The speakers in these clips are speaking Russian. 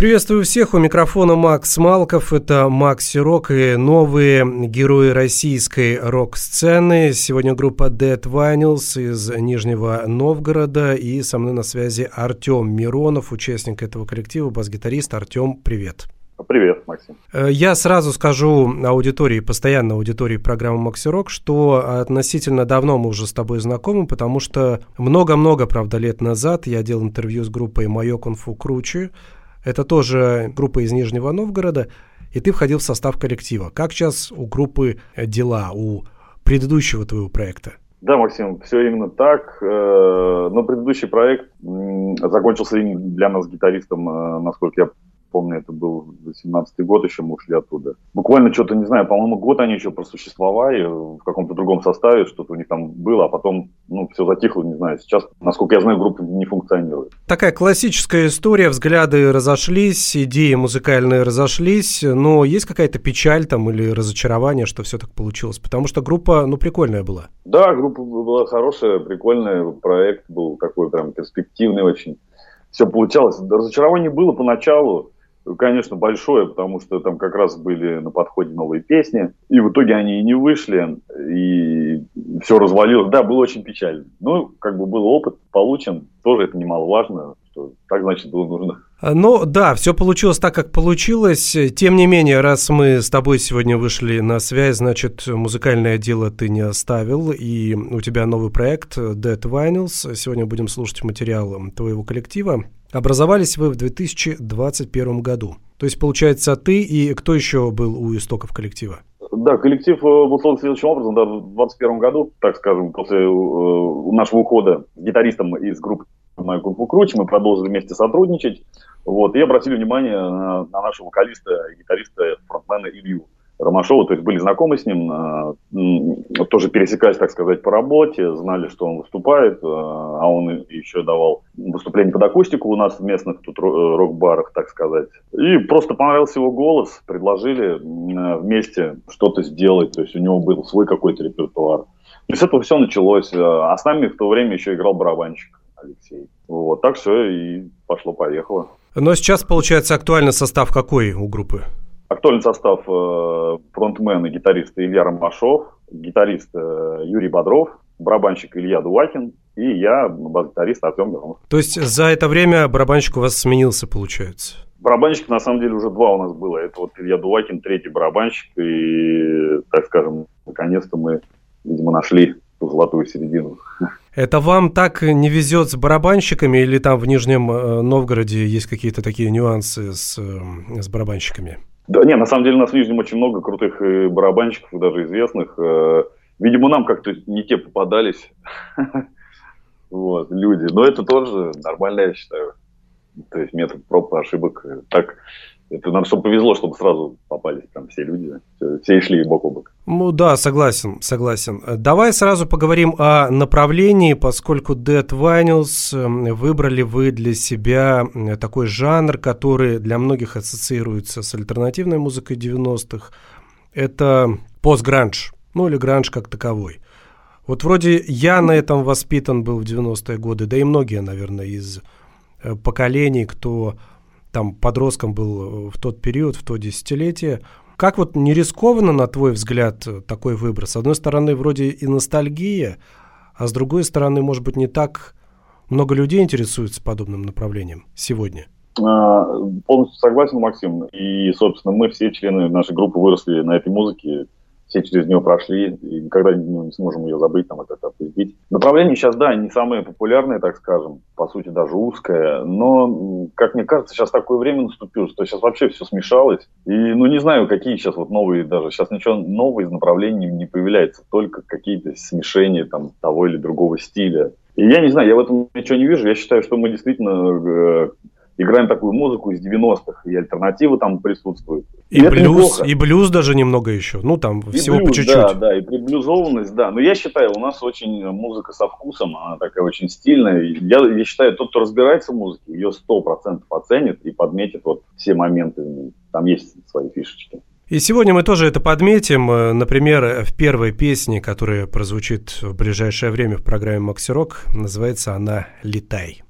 Приветствую всех, у микрофона Макс Малков, это Макси Рок и новые герои российской рок-сцены. Сегодня группа Dead Vinyls из Нижнего Новгорода и со мной на связи Артем Миронов, участник этого коллектива, бас-гитарист. Артем, привет. Привет, Максим. Э, я сразу скажу аудитории, постоянной аудитории программы Макси Рок, что относительно давно мы уже с тобой знакомы, потому что много-много, правда, лет назад я делал интервью с группой «Майо Кунфу Круче», это тоже группа из Нижнего Новгорода, и ты входил в состав коллектива. Как сейчас у группы дела, у предыдущего твоего проекта? Да, Максим, все именно так. Э, но предыдущий проект закончился для нас гитаристом, э, насколько я помню, это был 17-й год, еще мы ушли оттуда. Буквально что-то, не знаю, по-моему, год они еще просуществовали в каком-то другом составе, что-то у них там было, а потом, ну, все затихло, не знаю, сейчас, насколько я знаю, группа не функционирует. Такая классическая история, взгляды разошлись, идеи музыкальные разошлись, но есть какая-то печаль там или разочарование, что все так получилось? Потому что группа, ну, прикольная была. Да, группа была хорошая, прикольная, проект был такой прям перспективный очень. Все получалось. Разочарование было поначалу, конечно, большое, потому что там как раз были на подходе новые песни, и в итоге они и не вышли, и все развалилось. Да, было очень печально. Ну, как бы был опыт получен, тоже это немаловажно, что так, значит, было нужно. Ну да, все получилось так, как получилось. Тем не менее, раз мы с тобой сегодня вышли на связь, значит, музыкальное дело ты не оставил, и у тебя новый проект Dead Vinyls. Сегодня будем слушать материал твоего коллектива. Образовались вы в 2021 году. То есть, получается, ты и кто еще был у истоков коллектива? Да, коллектив э, был создан следующим образом, да, в 2021 году, так скажем, после э, нашего ухода гитаристом из группы Майк Кунг Круч, мы продолжили вместе сотрудничать, вот, и обратили внимание на, на нашего вокалиста, гитариста, фронтмена Илью. Ромашова, то есть были знакомы с ним, э, тоже пересекались, так сказать, по работе, знали, что он выступает, э, а он еще давал выступление под акустику у нас в местных тут рок-барах, так сказать. И просто понравился его голос, предложили э, вместе что-то сделать, то есть у него был свой какой-то репертуар. То есть это все началось, а с нами в то время еще играл барабанщик Алексей. Вот, так все и пошло-поехало. Но сейчас, получается, актуальный состав какой у группы? Актуальный состав э, фронтмен и гитарист Илья Ромашов, гитарист э, Юрий Бодров, барабанщик Илья Дувакин и я, бас-гитарист Артем Миронов. То есть за это время барабанщик у вас сменился, получается? Барабанщик, на самом деле, уже два у нас было. Это вот Илья Дувакин, третий барабанщик. И, так скажем, наконец-то мы, видимо, нашли ту золотую середину. Это вам так не везет с барабанщиками или там в Нижнем э, Новгороде есть какие-то такие нюансы с, с барабанщиками? Да, не, на самом деле у нас в Нижнем очень много крутых э, барабанщиков, даже известных. Э, видимо, нам как-то не те попадались люди. Но это тоже нормально, я считаю. То есть метод проб и ошибок. Так это нам что повезло, чтобы сразу попались там все люди, все, шли бок о бок. Ну да, согласен, согласен. Давай сразу поговорим о направлении, поскольку Dead Vinyls эм, выбрали вы для себя такой жанр, который для многих ассоциируется с альтернативной музыкой 90-х. Это постгранж, ну или гранж как таковой. Вот вроде я на этом воспитан был в 90-е годы, да и многие, наверное, из э, поколений, кто там подростком был э, в тот период, в то десятилетие. Как вот не рискованно, на твой взгляд, такой выбор? С одной стороны, вроде и ностальгия, а с другой стороны, может быть, не так много людей интересуются подобным направлением сегодня? А, полностью согласен, Максим. И, собственно, мы все члены нашей группы выросли на этой музыке все через нее прошли, и никогда ну, не сможем ее забыть, там, определить. Направление сейчас, да, не самое популярное, так скажем, по сути, даже узкое, но, как мне кажется, сейчас такое время наступило, что сейчас вообще все смешалось, и, ну, не знаю, какие сейчас вот новые даже, сейчас ничего нового из направлений не появляется, только какие-то смешения там того или другого стиля. И я не знаю, я в этом ничего не вижу. Я считаю, что мы действительно э, играем такую музыку из 90-х, и альтернативы там присутствуют. И, и блюз, и блюз даже немного еще. Ну, там и всего блюз, по чуть-чуть. Да, да, и приблюзованность, да. Но я считаю, у нас очень музыка со вкусом, она такая очень стильная. Я, я считаю, тот, кто разбирается в музыке, ее сто процентов оценит и подметит вот все моменты. Там есть свои фишечки. И сегодня мы тоже это подметим. Э, например, в первой песне, которая прозвучит в ближайшее время в программе «Макси Рок», называется она «Летай».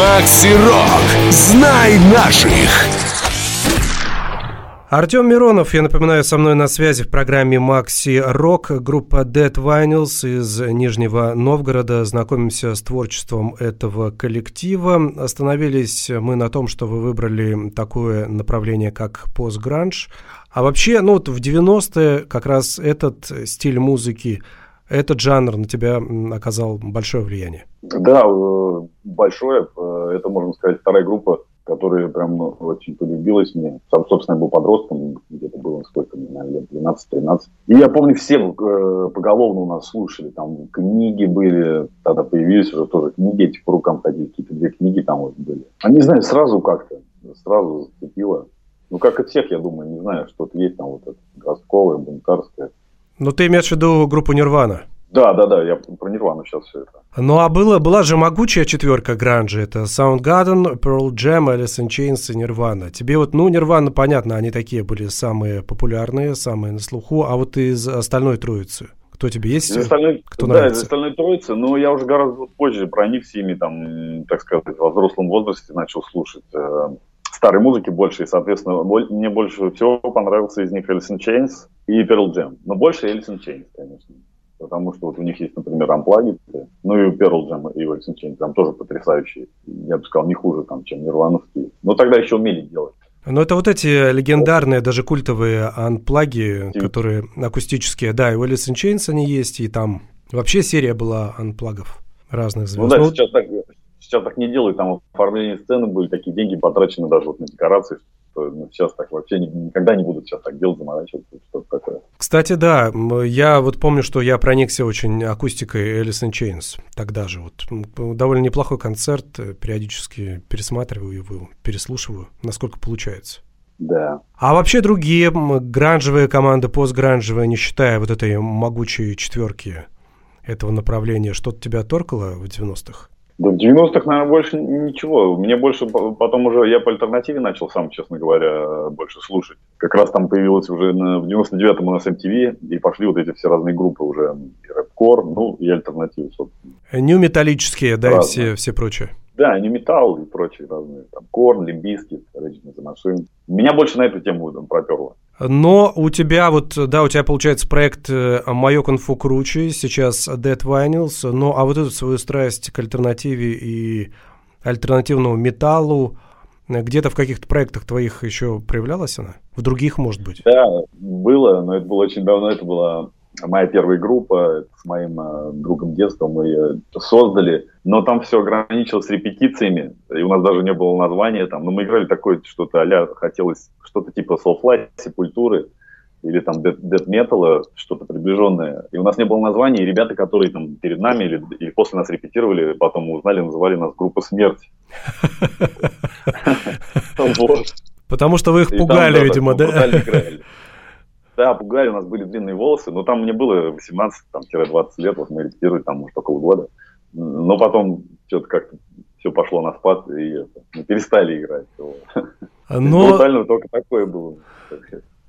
Макси Рок. Знай наших. Артем Миронов, я напоминаю, со мной на связи в программе Макси Рок, группа Dead Vinyls из Нижнего Новгорода. Знакомимся с творчеством этого коллектива. Остановились мы на том, что вы выбрали такое направление, как постгранж. А вообще, ну вот в 90-е как раз этот стиль музыки этот жанр на тебя оказал большое влияние. Да, э, большое. Э, это, можно сказать, вторая группа, которая прям ну, очень полюбилась мне. Сам, собственно, я был подростком, где-то было сколько мне, наверное, лет 12-13. И я помню, все э, поголовно у нас слушали, там книги были, тогда появились уже тоже книги, эти по рукам ходили, какие-то две книги там вот были. А не знаю, сразу как-то, сразу зацепило. Ну, как и всех, я думаю, не знаю, что-то есть там вот это городское, бунтарское. Ну, ты имеешь в виду группу Нирвана? Да, да, да, я про Нирвану сейчас все это. Ну, а было, была же могучая четверка гранжа. Это Soundgarden, Pearl Jam, Alice in Chains и Nirvana. Тебе вот, ну, Nirvana, понятно, они такие были самые популярные, самые на слуху. А вот из остальной троицы? Кто тебе есть? Из остальной, Кто да, нравится? из остальной троицы, но я уже гораздо позже проник с ними, там, так сказать, во взрослом возрасте начал слушать э, старой музыки больше, и, соответственно, мне больше всего понравился из них Alice in Chains и Pearl Jam. Но больше Alice in Chains, конечно. Потому что вот у них есть, например, Unplugged, ну и Pearl Jam и Alice in Chains, там тоже потрясающие. Я бы сказал, не хуже, там, чем нирвановские. Но тогда еще умели делать. Ну, это вот эти легендарные, даже культовые анплаги, которые акустические. Да, и у Alice in Chains они есть, и там вообще серия была анплагов разных звезд. Ну да, Ну, сейчас так, сейчас так не делают, там оформление сцены были, такие деньги потрачены даже вот на декорации, что ну, сейчас так вообще ни- никогда не будут сейчас так делать, заморачиваться, что-то такое. Кстати, да, я вот помню, что я проникся очень акустикой Alice in Chains тогда же. Вот довольно неплохой концерт, э, периодически пересматриваю его, переслушиваю, насколько получается. Да. А вообще другие гранжевые команды, постгранжевые, не считая вот этой могучей четверки этого направления, что-то тебя торкало в 90-х? Да в 90-х, наверное, больше ничего. Мне больше по- потом уже, я по альтернативе начал сам, честно говоря, больше слушать. Как раз там появилось уже на- в 99-м у нас MTV, и пошли вот эти все разные группы уже, и рэп-кор, ну, и альтернативы, собственно. Нью металлические, да, и Разные. все, все прочее. Да, не металл и прочие разные, там, Корн, Лимбиски, Rage the Machine. Меня больше на эту тему там проперло. Но у тебя вот, да, у тебя получается проект э, «Мое конфу круче», сейчас Dead Vinyls, но а вот эту свою страсть к альтернативе и альтернативному металлу, где-то в каких-то проектах твоих еще проявлялась она? В других, может быть? Да, было, но это было очень давно, это была моя первая группа, с моим э, другом детства мы ее создали, но там все ограничилось репетициями, и у нас даже не было названия там, но мы играли такое что-то а хотелось что-то типа Soulfly, Сепультуры, или там Dead Metal, что-то приближенное. И у нас не было названия, и ребята, которые там перед нами или, или после нас репетировали, потом узнали, называли нас группа Смерть. Потому что вы их пугали, видимо, да? Да, пугали, у нас были длинные волосы, но там мне было 18-20 лет, вот мы репетировали там, может, около года. Но потом что-то как-то все пошло на спад, и это, мы перестали играть. Вот. Но Брутально только такое было.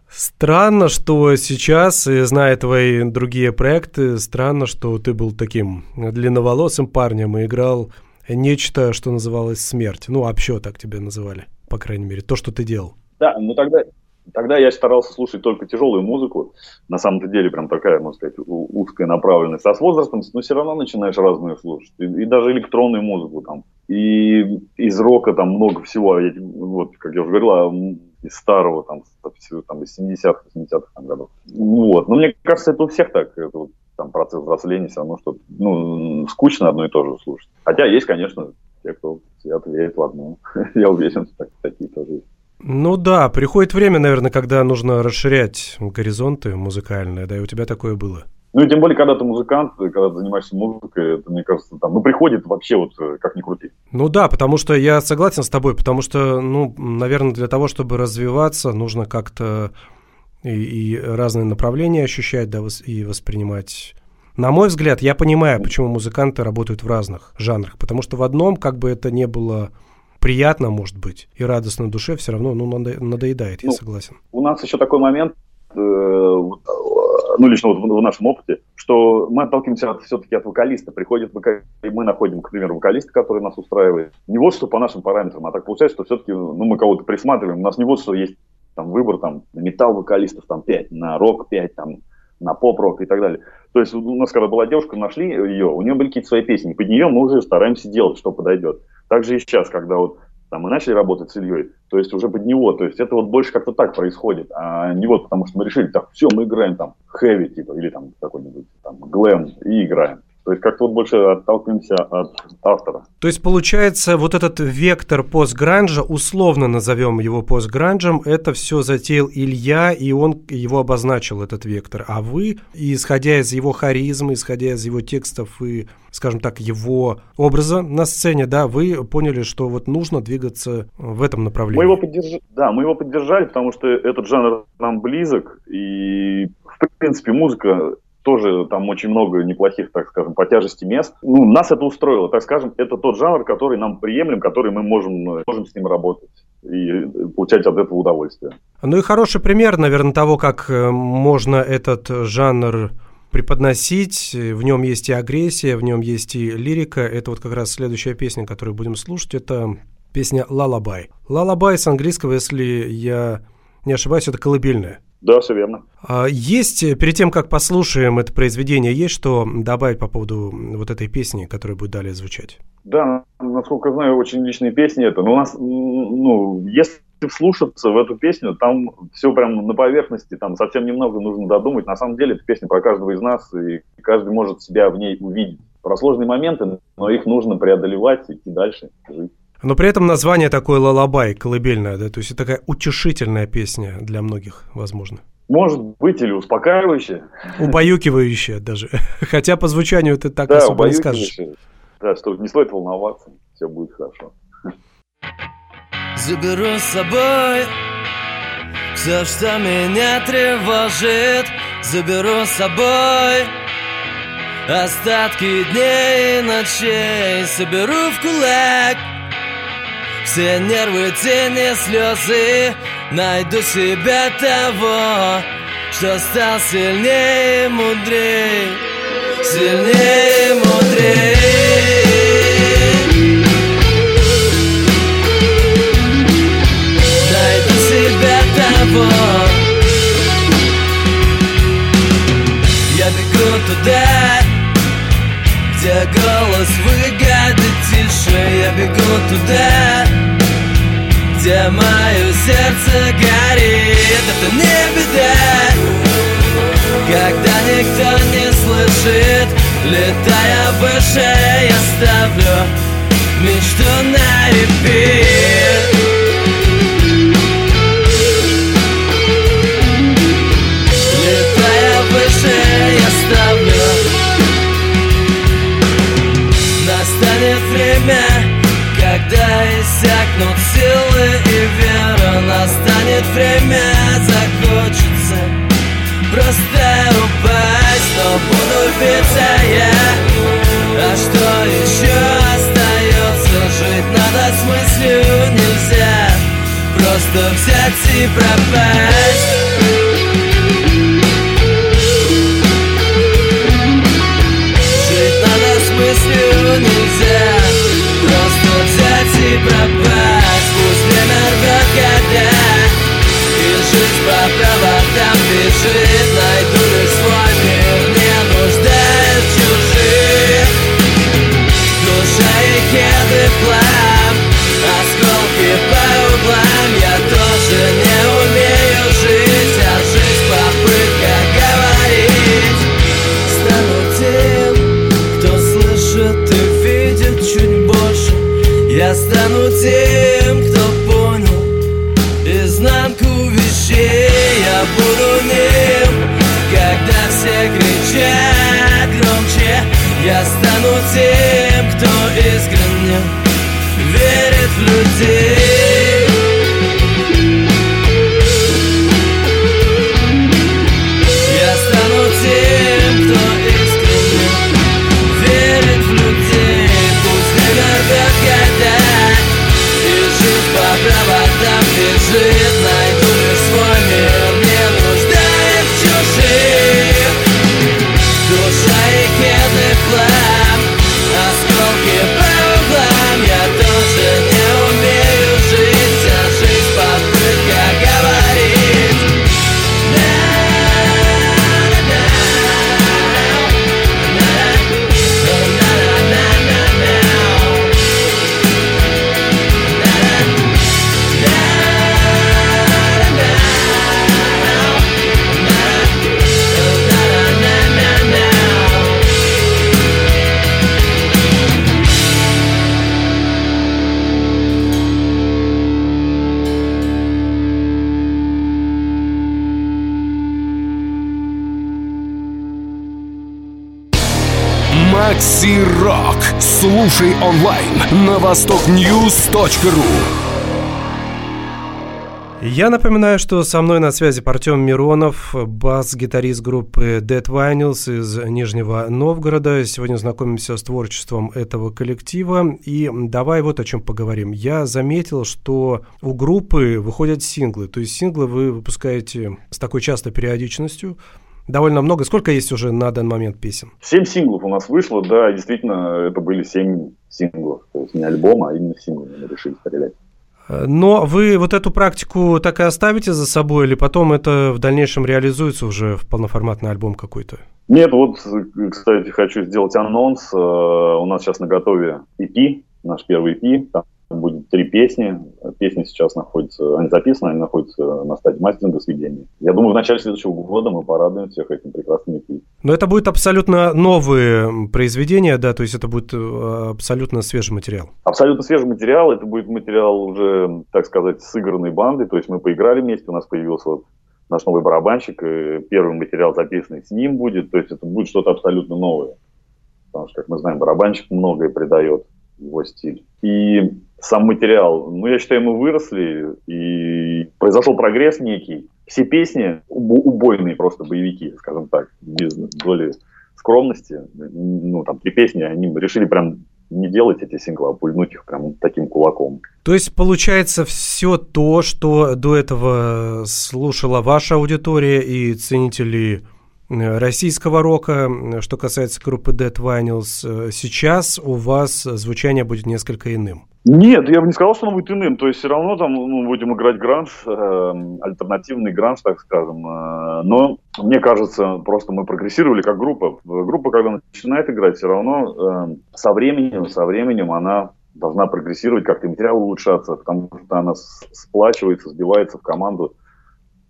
странно, что сейчас, зная твои другие проекты, странно, что ты был таким длинноволосым парнем и играл нечто, что называлось «Смерть». Ну, вообще так тебя называли, по крайней мере, то, что ты делал. Да, ну тогда, тогда я старался слушать только тяжелую музыку. На самом-то деле прям такая, можно сказать, узкая направленность. А с возрастом, ну, все равно начинаешь разную слушать. И, и даже электронную музыку там. И из рока там много всего. Я, вот, как я уже говорил, а, из старого, там, там из 70-х, 80-х там, годов. Вот. Но мне кажется, это у всех так. Это вот, там процесс взросления все равно что ну, скучно одно и то же слушать. Хотя есть, конечно, те, кто свято верит в одно. Я уверен, так- такие тоже есть. Ну да, приходит время, наверное, когда нужно расширять горизонты музыкальные, да, и у тебя такое было. Ну и тем более, когда ты музыкант, когда ты занимаешься музыкой, это, мне кажется, там, ну, приходит вообще вот э, как ни крути. Ну да, потому что я согласен с тобой, потому что, ну, наверное, для того, чтобы развиваться, нужно как-то и, и разные направления ощущать, да, и воспринимать. На мой взгляд, я понимаю, почему музыканты работают в разных жанрах, потому что в одном, как бы это не было приятно, может быть, и радостно душе, все равно, ну, надо- надоедает, я Ну, согласен. У нас еще такой момент, э, э, ну лично вот в, в нашем опыте, что мы отталкиваемся от, все-таки от вокалиста. Приходит вокалист, и мы находим, к примеру, вокалиста, который нас устраивает. Не вот что по нашим параметрам, а так получается, что все-таки ну, мы кого-то присматриваем. У нас не вот что есть там выбор там на металл вокалистов там 5, на рок 5, там на поп-рок и так далее. То есть у нас когда была девушка, нашли ее, у нее были какие-то свои песни, под нее мы уже стараемся делать, что подойдет. Также и сейчас, когда вот там мы начали работать с Ильей, то есть уже под него, то есть это вот больше как-то так происходит, а не вот потому что мы решили, так, все, мы играем там хэви, типа, или там какой-нибудь там глэм, и играем. То есть как-то вот больше отталкиваемся от автора. То есть, получается, вот этот вектор постгранжа, условно назовем его постгранжем, это все затеял Илья, и он его обозначил, этот вектор. А вы, исходя из его харизмы, исходя из его текстов и, скажем так, его образа на сцене, да, вы поняли, что вот нужно двигаться в этом направлении. Мы его поддержали, да, мы его поддержали, потому что этот жанр нам близок, и в принципе, музыка тоже там очень много неплохих, так скажем, по тяжести мест. Ну, нас это устроило, так скажем, это тот жанр, который нам приемлем, который мы можем, можем с ним работать и получать от этого удовольствие. Ну и хороший пример, наверное, того, как э, можно этот жанр преподносить. В нем есть и агрессия, в нем есть и лирика. Это вот как раз следующая песня, которую будем слушать. Это песня «Лалабай». «Лалабай» с английского, если я не ошибаюсь, это колыбельная. Да, все верно. А есть, э, перед тем, как послушаем это произведение, есть что добавить по поводу вот этой песни, которая будет далее звучать? Да, насколько знаю, очень личные песни это. Но у нас, ну, если вслушаться в эту песню, там все прям на поверхности, там совсем немного нужно додумать. На самом деле, это песня про каждого из нас, и каждый может себя в ней увидеть. Про сложные моменты, но их нужно преодолевать, идти дальше, жить. Но при этом название такое лалабай, колыбельное, да, то есть это такая утешительная песня для многих, возможно. Может быть, или успокаивающая. Убаюкивающая даже. Хотя по звучанию ты так да, особо не скажешь. Да, что не стоит волноваться, все будет хорошо. Заберу с собой все, что меня тревожит, заберу с собой Остатки дней и ночей соберу в кулак все нервы, тени, слезы. Найду себя того Что стал сильнее, мудрее Сильнее, мудрее Найду себя того. Я бегу туда Где голос выгоды тише Я бегу туда где мое сердце горит. Это не беда Когда никто не слышит. Летая выше я ставлю Мечту на репит когда иссякнут силы и вера Настанет время, захочется Просто упасть, но буду биться я. А что еще остается? Жить надо с мыслью нельзя. Просто взять и пропасть пропасть Пусть время рвет года И жизнь по проводам бежит Найду Слушай онлайн на востокньюз.ру. Я напоминаю, что со мной на связи Артем Миронов, бас-гитарист группы Dead Vinyls из Нижнего Новгорода. Сегодня знакомимся с творчеством этого коллектива. И давай вот о чем поговорим. Я заметил, что у группы выходят синглы. То есть синглы вы выпускаете с такой частой периодичностью. Довольно много. Сколько есть уже на данный момент песен? Семь синглов у нас вышло, да, действительно, это были семь синглов. То есть не альбома, а именно синглы мы решили стрелять. Но вы вот эту практику так и оставите за собой, или потом это в дальнейшем реализуется уже в полноформатный альбом какой-то? Нет, вот, кстати, хочу сделать анонс. Э, у нас сейчас на готове EP, наш первый EP. Там будет три песни. Песни сейчас находятся, они записаны, они находятся на стадии мастеринга сведения. Я думаю, в начале следующего года мы порадуем всех этим прекрасным EP. Но это будет абсолютно новые произведения, да, то есть это будет э, абсолютно свежий материал. Абсолютно свежий материал, это будет материал уже, так сказать, сыгранной банды, то есть мы поиграли вместе, у нас появился вот наш новый барабанщик, и первый материал записанный с ним будет, то есть это будет что-то абсолютно новое. Потому что, как мы знаем, барабанщик многое придает его стиль. И сам материал, ну, я считаю, мы выросли, и произошел прогресс некий. Все песни убойные просто боевики, скажем так, без доли скромности. Ну, там, три песни, они решили прям не делать эти синглы, а пульнуть их прям таким кулаком. То есть, получается, все то, что до этого слушала ваша аудитория и ценители Э, российского рока, что касается группы Dead Vinyls, э, сейчас у вас звучание будет несколько иным. Нет, я бы не сказал, что оно будет иным. То есть все равно там ну, будем играть гранж, э, альтернативный гранж, так скажем. Э, но мне кажется, просто мы прогрессировали как группа. Группа, когда начинает играть, все равно э, со временем, со временем она должна прогрессировать, как-то материал улучшаться, потому что она сплачивается, сбивается в команду,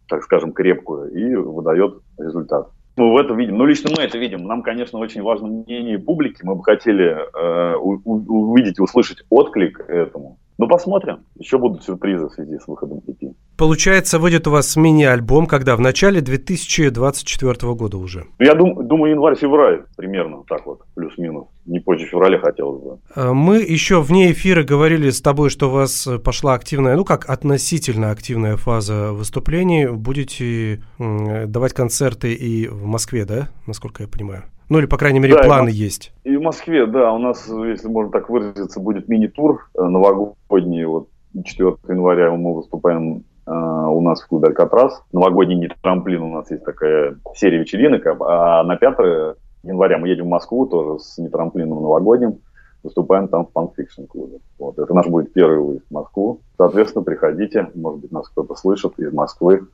так скажем, крепкую и выдает результат. Мы в этом видим. Ну, лично мы это видим. Нам, конечно, очень важно мнение публики. Мы бы хотели э, увидеть услышать отклик этому. Ну, посмотрим. Еще будут сюрпризы в связи с выходом EP. Получается, выйдет у вас мини-альбом, когда? В начале 2024 года уже? Я дум, думаю, январь-февраль примерно, так вот, плюс-минус. Не позже февраля хотелось бы. А, мы еще вне эфира говорили с тобой, что у вас пошла активная, ну как относительно активная фаза выступлений. Будете давать концерты и в Москве, да, насколько я понимаю? Ну или, по крайней мере, да, планы и есть. И в Москве, да, у нас, если можно так выразиться, будет мини-тур э, новогодний. Вот 4 января мы выступаем э, у нас в клубе «Алькатрас». Новогодний не трамплин, у нас есть такая серия вечеринок. А на 5 января мы едем в Москву тоже с нетрамплином новогодним. Выступаем там в Fiction клубе. Вот. Это наш будет первый выезд в Москву. Соответственно, приходите. Может быть, нас кто-то слышит из Москвы.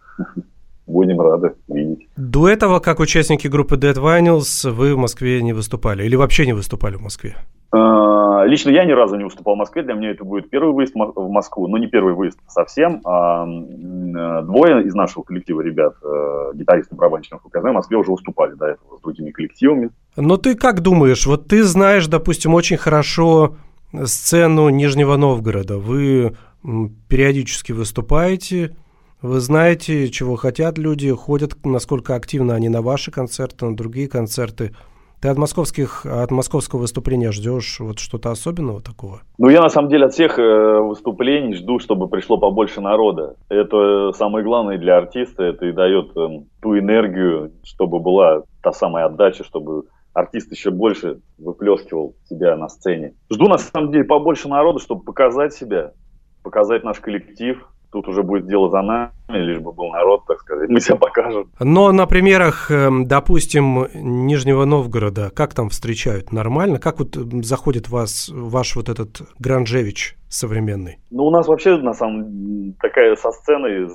Будем рады видеть. До этого, как участники группы Dead Vinyls, вы в Москве не выступали или вообще не выступали в Москве? А, лично я ни разу не выступал в Москве. Для меня это будет первый выезд в Москву. Но не первый выезд совсем. А двое из нашего коллектива ребят, э, гитаристы, я знаю, в Москве уже выступали до этого с другими коллективами. Но ты как думаешь? Вот ты знаешь, допустим, очень хорошо сцену Нижнего Новгорода. Вы периодически выступаете – вы знаете, чего хотят люди, ходят, насколько активно они на ваши концерты, на другие концерты. Ты от московских, от московского выступления ждешь вот что-то особенного такого? Ну, я на самом деле от всех э, выступлений жду, чтобы пришло побольше народа. Это самое главное для артиста, это и дает э, ту энергию, чтобы была та самая отдача, чтобы артист еще больше выплескивал себя на сцене. Жду на самом деле побольше народа, чтобы показать себя, показать наш коллектив, Тут уже будет дело за нами, лишь бы был народ, так сказать, мы себя покажем. Но на примерах, эм, допустим, Нижнего Новгорода, как там встречают? Нормально? Как вот заходит вас, ваш вот этот Гранжевич современный? Ну, у нас вообще, на самом такая со сценой э,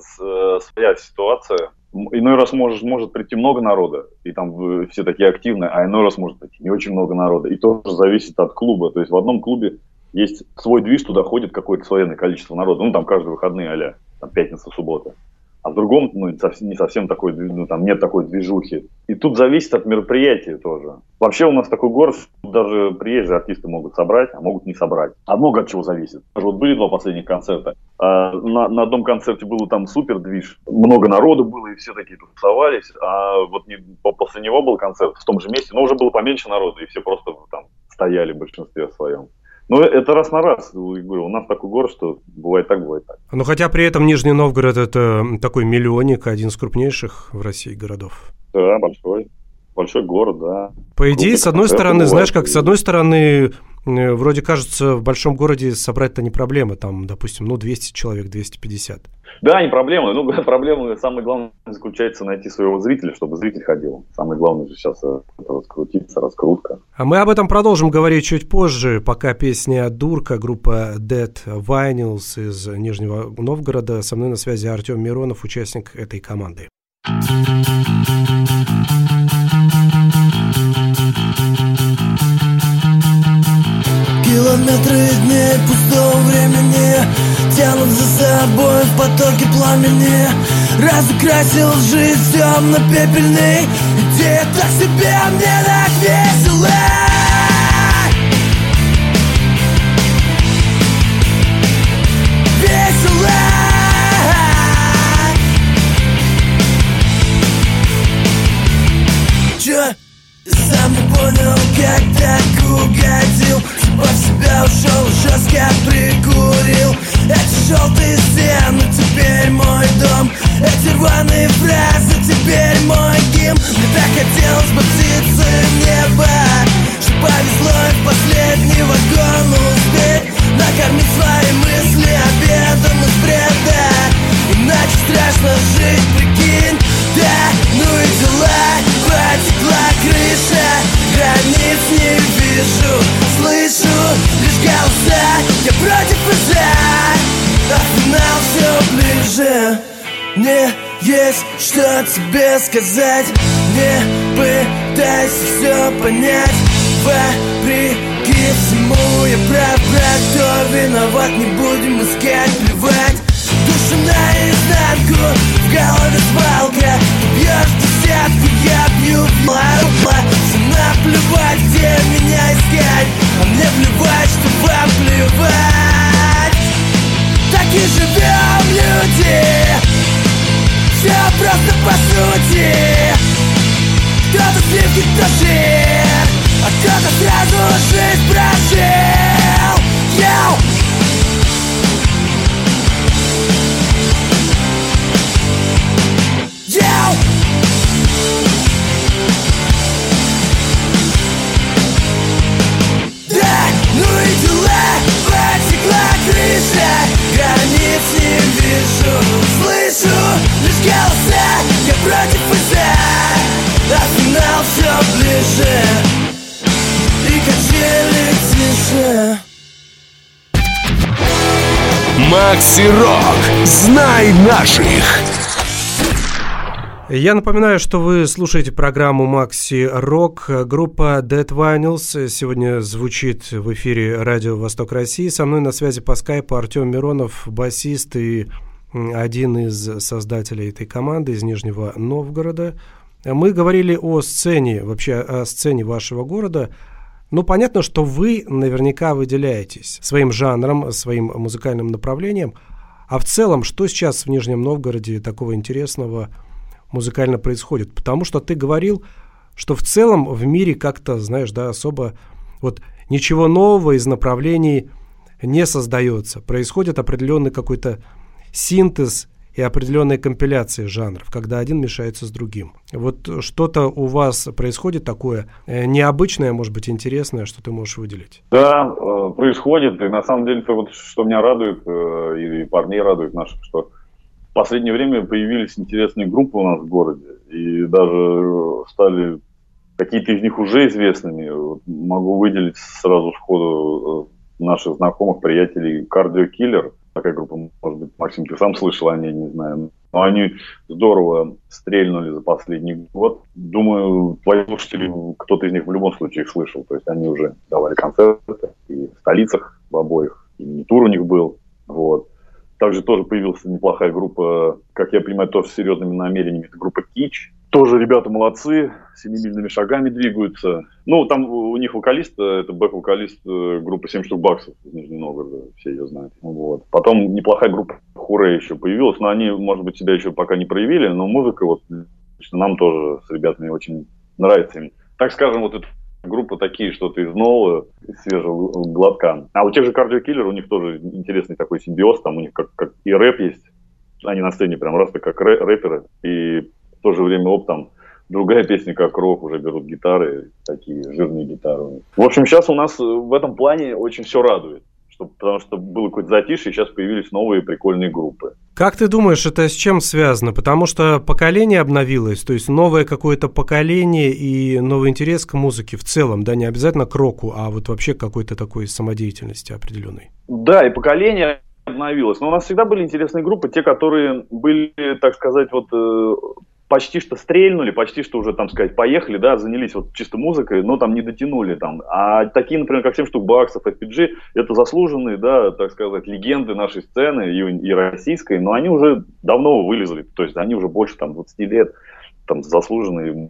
своя ситуация. Иной раз может, может прийти много народа, и там все такие активные, а иной раз может прийти не очень много народа. И тоже зависит от клуба. То есть в одном клубе есть свой движ, туда ходит какое-то свое количество народа, ну, там каждые выходные, а там, пятница, суббота. А в другом, ну, не совсем такой, ну, там нет такой движухи. И тут зависит от мероприятия тоже. Вообще у нас такой город, даже приезжие артисты могут собрать, а могут не собрать. А много от чего зависит. Вот были два последних концерта. А на, на одном концерте было там супер движ. Много народу было, и все такие тусовались. А вот не, после него был концерт в том же месте, но уже было поменьше народу, и все просто там стояли в большинстве своем. Ну, это раз на раз. Говорю, у нас такой город, что бывает так, бывает так. Ну, хотя при этом Нижний Новгород – это такой миллионник, один из крупнейших в России городов. Да, большой. Большой город, да. По идее, с одной стороны, знаешь, как с одной стороны, Э, вроде кажется, в большом городе собрать-то не проблема, там, допустим, ну, 200 человек, 250. Да, не проблема. Ну, проблема, самое главное, заключается найти своего зрителя, чтобы зритель ходил. Самое главное же сейчас э, раскрутиться, раскрутка. А мы об этом продолжим говорить чуть позже, пока песня «Дурка», группа Dead Vinyls из Нижнего Новгорода. Со мной на связи Артем Миронов, участник этой команды. Километры дней пустого времени Тянут за собой в потоке пламени. Разукрасил жизнь темно-пепельный Идея так себе, мне так Весело Эти фразы, теперь мой гимн. Мне так хотелось бы птицы в небо Что повезло и в последний вагон успеть. Накормить свои мысли обедом из бреда. Иначе страшно жить, прикинь. Да, ну и дела Потекла крыша Границ не вижу Слышу лишь голоса. Я против и за А финал все ближе. Мне есть что тебе сказать? Не пытайся все понять. Вопреки всему я прав, брат Кто виноват, не будем искать, плевать. Душу наизнанку, в голове свалка. Бьешь десятку, я бью в Наплевать, где меня искать. А мне плевать, что вам плевать. Так и живем, люди сути Кто-то сливки, жир А кто-то сразу жизнь Макси Рок. Знай наших. Я напоминаю, что вы слушаете программу Макси Рок. Группа Dead Vinyls сегодня звучит в эфире Радио Восток России. Со мной на связи по скайпу Артем Миронов, басист и один из создателей этой команды из Нижнего Новгорода. Мы говорили о сцене, вообще о сцене вашего города. Ну, понятно, что вы наверняка выделяетесь своим жанром, своим музыкальным направлением. А в целом, что сейчас в Нижнем Новгороде такого интересного – музыкально происходит. Потому что ты говорил, что в целом в мире как-то, знаешь, да, особо вот ничего нового из направлений не создается. Происходит определенный какой-то синтез и определенная компиляция жанров, когда один мешается с другим. Вот что-то у вас происходит такое э, необычное, может быть, интересное, что ты можешь выделить? Да, э, происходит. И на самом деле, вот, что меня радует, э, и парней радует наших, что в последнее время появились интересные группы у нас в городе, и даже стали какие-то из них уже известными. Вот могу выделить сразу сходу наших знакомых, приятелей Cardio Killer. Такая группа, может быть, Максим, ты сам слышал о ней, не знаю. Но они здорово стрельнули за последний год. Думаю, твои слушатели, кто-то из них в любом случае их слышал. То есть они уже давали концерты и в столицах в обоих, и мини-тур у них был. Вот. Также тоже появилась неплохая группа, как я понимаю, тоже с серьезными намерениями. Это группа Кич. Тоже ребята молодцы, семимильными шагами двигаются. Ну, там у них вокалист, это бэк-вокалист э, группы 7 штук баксов из Нижнего Новгорода, все ее знают. Вот. Потом неплохая группа Хуре еще появилась, но они, может быть, себя еще пока не проявили, но музыка вот нам тоже с ребятами очень нравится им. Так скажем, вот эту группы такие, что-то из нового, из свежего глотка. А у тех же кардиокиллер, у них тоже интересный такой симбиоз, там у них как, как и рэп есть, они на сцене прям раз как рэперы, и в то же время оп, там другая песня как рок, уже берут гитары, такие жирные гитары. В общем, сейчас у нас в этом плане очень все радует что, потому что было какое-то затишье, и сейчас появились новые прикольные группы. Как ты думаешь, это с чем связано? Потому что поколение обновилось, то есть новое какое-то поколение и новый интерес к музыке в целом, да, не обязательно к року, а вот вообще какой-то такой самодеятельности определенной. Да, и поколение обновилось. Но у нас всегда были интересные группы, те, которые были, так сказать, вот э, почти что стрельнули, почти что уже, там сказать, поехали, да, занялись вот чисто музыкой, но там не дотянули там. А такие, например, как 7 штук баксов, FPG, это заслуженные, да, так сказать, легенды нашей сцены и, и российской, но они уже давно вылезли, то есть они уже больше там 20 лет, там заслуженные,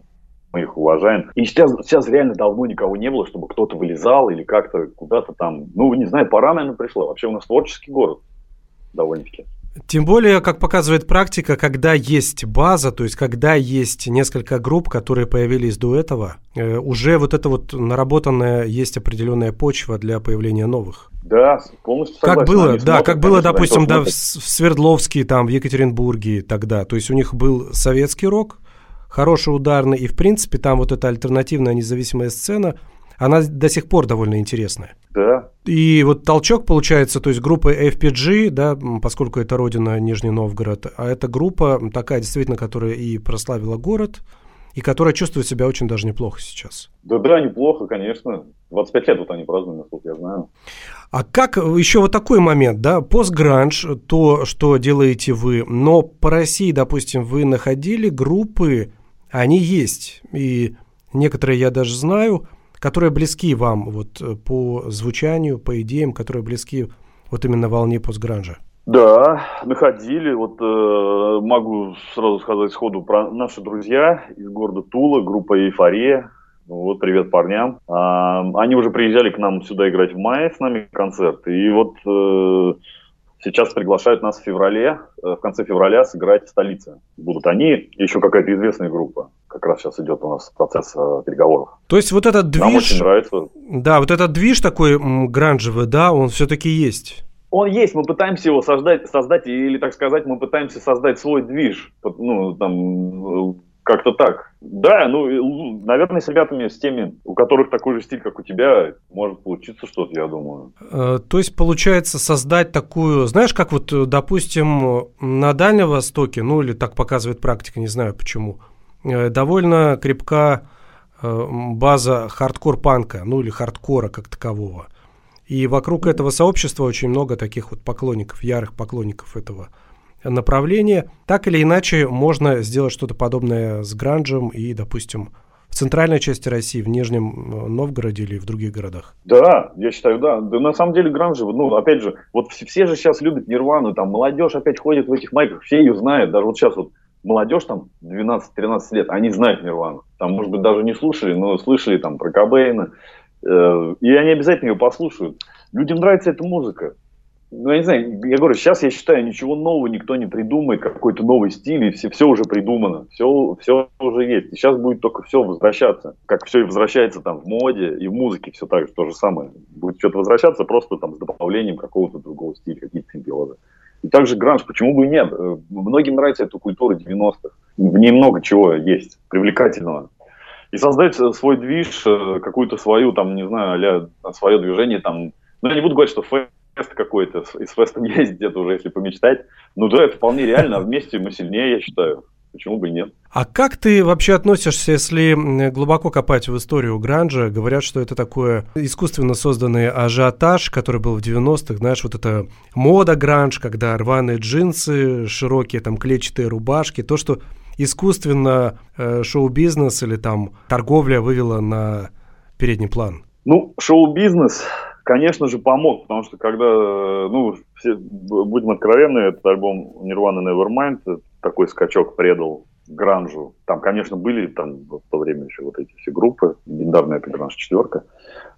мы их уважаем. И сейчас, сейчас реально давно никого не было, чтобы кто-то вылезал или как-то куда-то там, ну, не знаю, пора, наверное, пришла. Вообще у нас творческий город довольно-таки. Тем более, как показывает практика, когда есть база, то есть когда есть несколько групп, которые появились до этого, э, уже вот это вот наработанная есть определенная почва для появления новых. Да, полностью согласен. Как было, да, смотрят, как было, допустим, да, в, в Свердловске, там, в Екатеринбурге тогда. То есть у них был советский рок, хороший ударный, и в принципе там вот эта альтернативная независимая сцена – она до сих пор довольно интересная. Да. И вот толчок получается, то есть группа FPG, да, поскольку это родина Нижний Новгород, а это группа такая действительно, которая и прославила город, и которая чувствует себя очень даже неплохо сейчас. Да, да, неплохо, конечно. 25 лет вот они празднуют, насколько я знаю. А как еще вот такой момент, да, постгранж, то, что делаете вы, но по России, допустим, вы находили группы, они есть, и некоторые я даже знаю, которые близки вам вот э, по звучанию, по идеям, которые близки вот именно волне постгранжа? Да, находили. Вот э, могу сразу сказать сходу про наши друзья из города Тула, группа «Эйфория». Вот, привет парням. А, они уже приезжали к нам сюда играть в мае с нами концерт. И вот э, сейчас приглашают нас в феврале, э, в конце февраля сыграть в столице. Будут они, еще какая-то известная группа как раз сейчас идет у нас процесс э, переговоров. То есть вот этот движ... Нам очень нравится. Да, вот этот движ такой гранжевый, да, он все-таки есть. Он есть, мы пытаемся его создать, создать, или, так сказать, мы пытаемся создать свой движ. Ну, там, э, как-то так. Да, ну, наверное, с ребятами, с теми, у которых такой же стиль, как у тебя, может получиться что-то, я думаю. Э, то есть, получается, создать такую, знаешь, как вот, допустим, на Дальнем Востоке, ну, или так показывает практика, не знаю почему, Э, довольно крепка э, база хардкор-панка, ну или хардкора как такового. И вокруг этого сообщества очень много таких вот поклонников, ярых поклонников этого направления. Так или иначе, можно сделать что-то подобное с гранжем и, допустим, в центральной части России, в Нижнем э, Новгороде или в других городах? Да, я считаю, да. Да на самом деле гранжи, ну, опять же, вот все, все же сейчас любят Нирвану, там, молодежь опять ходит в этих майках, все ее знают, даже вот сейчас вот молодежь там 12-13 лет, они знают Нирвану. Там, может быть, даже не слушали, но слышали там про Кобейна. Э, и они обязательно ее послушают. Людям нравится эта музыка. Ну, я не знаю, я говорю, сейчас я считаю, ничего нового никто не придумает, какой-то новый стиль, и все, все уже придумано, все, все уже есть. И сейчас будет только все возвращаться, как все и возвращается там в моде и в музыке, все так же, то же самое. Будет что-то возвращаться просто там с добавлением какого-то другого стиля, какие-то симбиозы. И также гранж, почему бы и нет? Э, многим нравится эта культура 90-х. В ней много чего есть привлекательного. И создать э, свой движ, э, какую-то свою, там, не знаю, а свое движение, там, ну, я не буду говорить, что фест какой-то, и с фестом есть где-то уже, если помечтать. Ну да, это вполне реально, а вместе мы сильнее, я считаю. Почему бы и нет? А как ты вообще относишься, если глубоко копать в историю гранжа? Говорят, что это такое искусственно созданный ажиотаж, который был в 90-х, знаешь, вот это мода гранж, когда рваные джинсы, широкие там клетчатые рубашки, то, что искусственно э, шоу-бизнес или там торговля вывела на передний план. Ну, шоу-бизнес, конечно же, помог, потому что когда, ну, все, будем откровенны, этот альбом Nirvana Nevermind, такой скачок предал гранжу. Там, конечно, были там в то время еще вот эти все группы, легендарная это гранж четверка.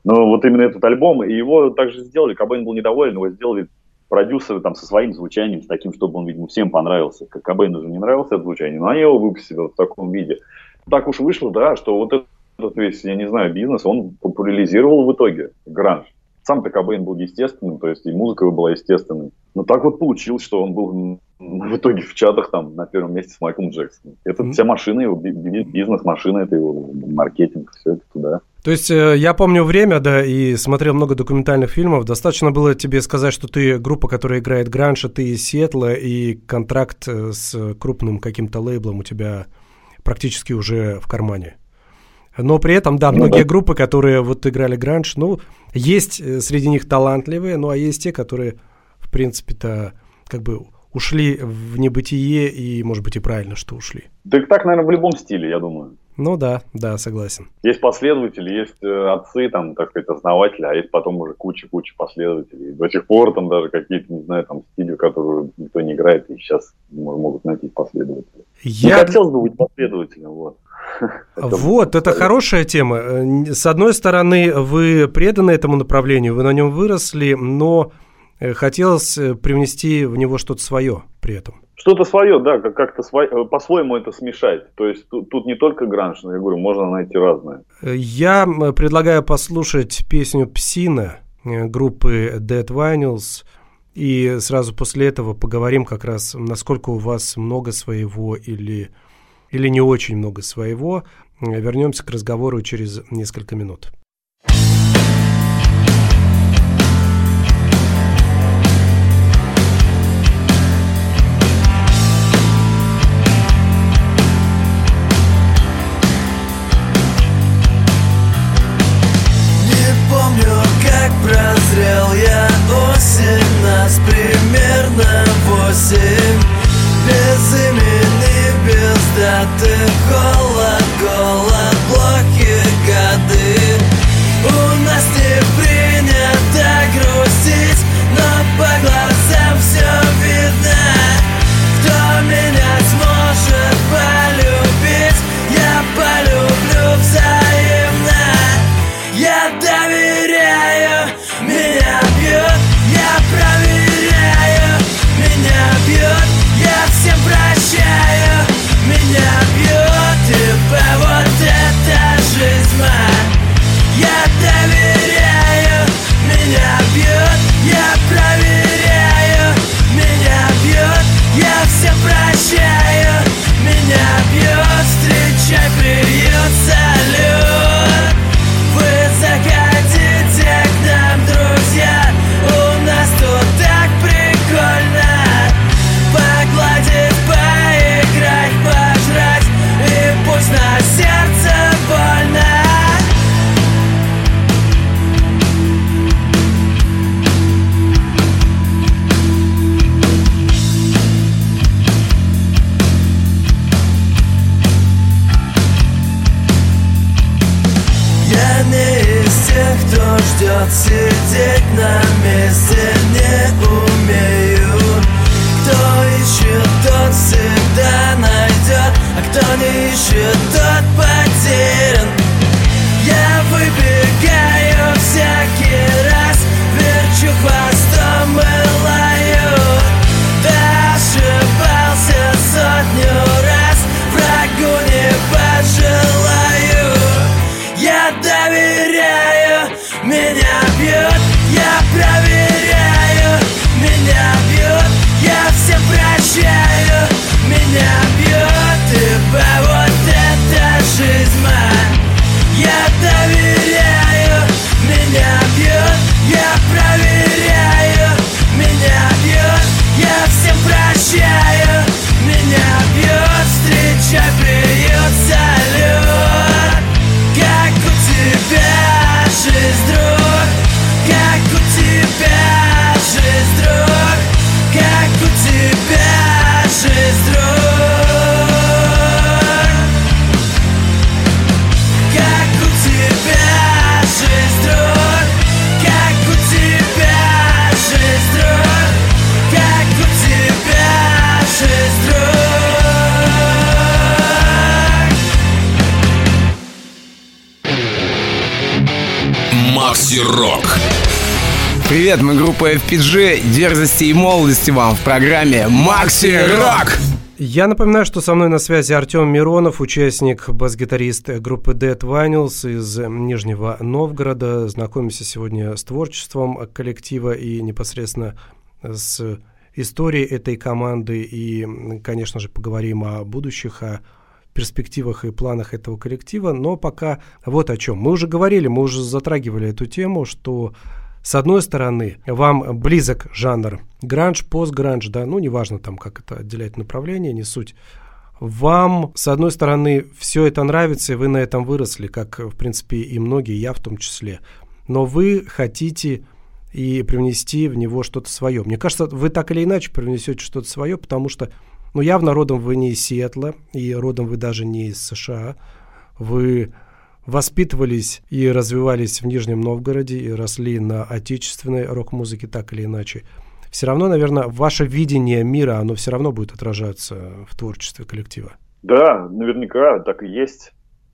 Но вот именно этот альбом, и его также сделали, Кобейн был недоволен, его сделали продюсеры там со своим звучанием, с таким, чтобы он, видимо, всем понравился. Как Кобейну же не нравился это звучание, но они его выпустили вот в таком виде. Так уж вышло, да, что вот этот весь, я не знаю, бизнес, он популяризировал в итоге гранж. Сам-то Кобейн был естественным, то есть и музыка его была естественной. Но так вот получилось, что он был в итоге в чатах там на первом месте с Майклом Джексоном. Это mm-hmm. вся машина его, бизнес-машина, это его маркетинг, все это туда. То есть э, я помню время, да, и смотрел много документальных фильмов. Достаточно было тебе сказать, что ты группа, которая играет гранж, а ты из Сиэтла, и контракт э, с крупным каким-то лейблом у тебя практически уже в кармане. Но при этом, да, ну многие да. группы, которые вот играли гранж, ну, есть э, среди них талантливые, ну, а есть те, которые, в принципе-то, как бы ушли в небытие, и, может быть, и правильно, что ушли. Да так, наверное, в любом стиле, я думаю. Ну да, да, согласен. Есть последователи, есть э, отцы, там, так сказать, основатели, а есть потом уже куча-куча последователей. До сих пор там даже какие-то, не знаю, там стили, которые никто не играет, и сейчас могут найти последователи. Я... Не хотелось бы быть последователем, вот. Вот, это хорошая тема. Э, с одной стороны, вы преданы этому направлению, вы на нем выросли, но э, хотелось э, привнести в него что-то свое при этом. Что-то свое, да, как-то по-своему это смешать. То есть тут, тут не только гранж, но я говорю, можно найти разное. Я предлагаю послушать песню «Псина» группы Dead Vinyls. И сразу после этого поговорим как раз, насколько у вас много своего или или не очень много своего. Вернемся к разговору через несколько минут. Ждет сидеть на месте Не умею. Кто ищет, тот всегда найдет А кто не ищет, тот Привет, мы группа FPG. Дерзости и молодости вам в программе Макси Рок. Я напоминаю, что со мной на связи Артем Миронов, участник, бас-гитарист группы Dead Vinyls из Нижнего Новгорода. Знакомимся сегодня с творчеством коллектива и непосредственно с историей этой команды. И, конечно же, поговорим о будущих, о перспективах и планах этого коллектива. Но пока вот о чем. Мы уже говорили, мы уже затрагивали эту тему, что с одной стороны, вам близок жанр гранж, постгранж, да, ну, неважно там, как это отделять направление, не суть. Вам, с одной стороны, все это нравится, и вы на этом выросли, как, в принципе, и многие, я в том числе. Но вы хотите и привнести в него что-то свое. Мне кажется, вы так или иначе привнесете что-то свое, потому что, ну, явно родом вы не из Сиэтла, и родом вы даже не из США. Вы воспитывались и развивались в Нижнем Новгороде и росли на отечественной рок-музыке так или иначе, все равно, наверное, ваше видение мира, оно все равно будет отражаться в творчестве коллектива. Да, наверняка так и есть.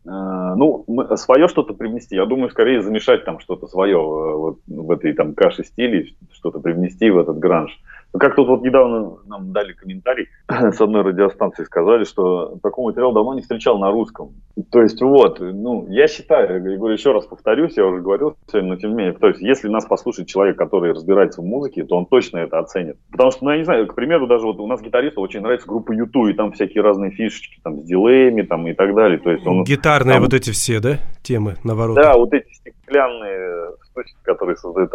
А, ну, свое что-то привнести. Я думаю, скорее замешать там что-то свое э, вот в этой там каше стилей, что-то привнести в этот гранж. Как тут вот недавно нам дали комментарий с одной радиостанции, сказали, что такой материал давно не встречал на русском. То есть вот, ну, я считаю, я говорю еще раз повторюсь, я уже говорил сегодня, но тем не менее, то есть если нас послушает человек, который разбирается в музыке, то он точно это оценит. Потому что, ну, я не знаю, к примеру, даже вот у нас гитаристу очень нравится группа Юту, и там всякие разные фишечки, там, с дилеями, там, и так далее. То есть он, Гитарные там, вот эти все, да, темы наворот. Да, вот эти стеклянные штучки, которые создают